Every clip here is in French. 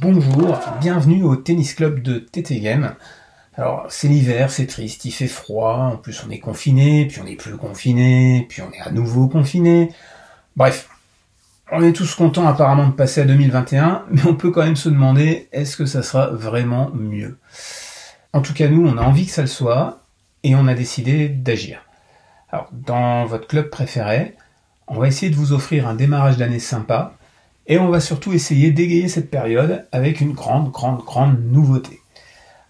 Bonjour, bienvenue au tennis club de TT Game. Alors c'est l'hiver, c'est triste, il fait froid, en plus on est confiné, puis on est plus confiné, puis on est à nouveau confiné. Bref, on est tous contents apparemment de passer à 2021, mais on peut quand même se demander est-ce que ça sera vraiment mieux? En tout cas nous, on a envie que ça le soit, et on a décidé d'agir. Alors dans votre club préféré, on va essayer de vous offrir un démarrage d'année sympa, et on va surtout essayer d'égayer cette période avec une grande, grande, grande nouveauté.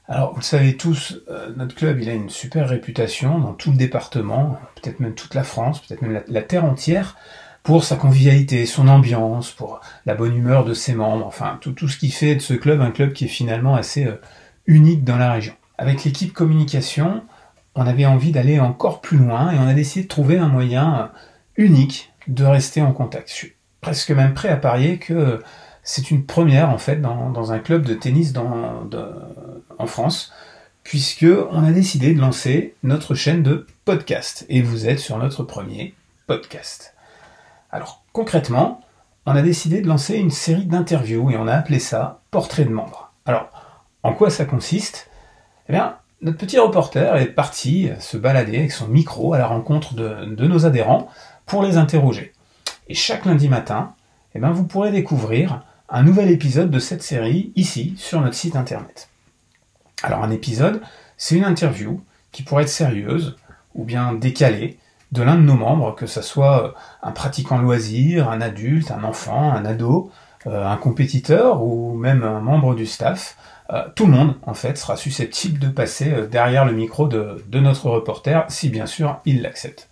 Alors, vous le savez tous, euh, notre club, il a une super réputation dans tout le département, peut-être même toute la France, peut-être même la, Terre entière, pour sa convivialité, son ambiance, pour la bonne humeur de ses membres, enfin, tout, ce qui fait de ce club un club qui est finalement assez euh, unique dans la région. Avec l'équipe communication, on avait envie d'aller encore plus loin et on a décidé de trouver un moyen euh, unique de rester en contact presque même prêt à parier que c'est une première en fait dans, un club de tennis en France, puisque on a décidé de lancer notre chaîne de podcast et vous êtes sur notre premier podcast. Alors concrètement, on a décidé de lancer une série d'interviews et on a appelé ça Portrait de membre. Alors en quoi ça consiste? Eh bien, notre petit reporter est parti se balader avec son micro à la rencontre de nos adhérents pour les interroger. Et chaque lundi matin, eh ben, vous pourrez découvrir un nouvel épisode de cette série ici sur notre site internet. Alors un épisode, c'est une interview qui pourrait être sérieuse ou bien décalée de l'un de nos membres, que ce soit un pratiquant loisir, un adulte, un enfant, un ado, euh, un compétiteur ou même un membre du staff. Euh, tout le monde, en fait, sera susceptible de passer euh, derrière le micro de notre reporter, si bien sûr il l'accepte.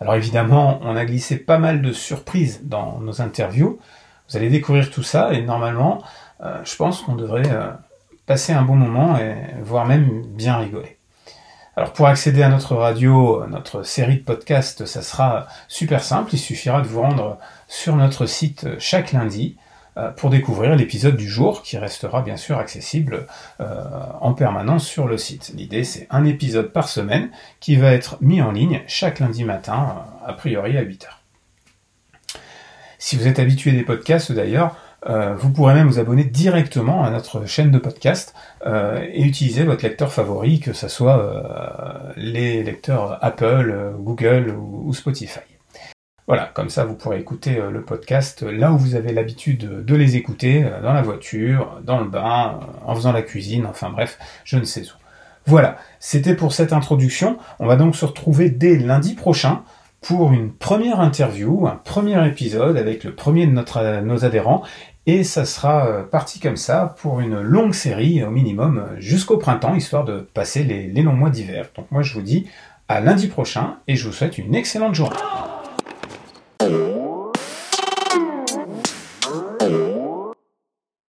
Alors évidemment, on a glissé pas mal de surprises dans nos interviews. Vous allez découvrir tout ça et normalement, euh, je pense qu'on devrait passer un bon moment et voire même bien rigoler. Alors pour accéder à notre radio, notre série de podcasts, ça sera super simple. Il suffira de vous rendre sur notre site chaque lundi pour découvrir l'épisode du jour qui restera bien sûr accessible euh, en permanence sur le site. L'idée c'est un épisode par semaine qui va être mis en ligne chaque lundi matin, euh, a priori à 8h. Si vous êtes habitué des podcasts d'ailleurs, vous pourrez même vous abonner directement à notre chaîne de podcast et utiliser votre lecteur favori, que ce soit les lecteurs Apple, Google ou Spotify. Voilà, comme ça vous pourrez écouter euh, le podcast là où vous avez l'habitude de les écouter, euh, dans la voiture, dans le bain, euh, en faisant la cuisine, enfin bref, je ne sais où. Voilà, c'était pour cette introduction. On va donc se retrouver dès lundi prochain pour une première interview, un premier épisode avec le premier de nos adhérents. Et ça sera parti comme ça pour une longue série au minimum jusqu'au printemps, histoire de passer les longs mois d'hiver. Donc moi je vous dis à lundi prochain et je vous souhaite une excellente journée.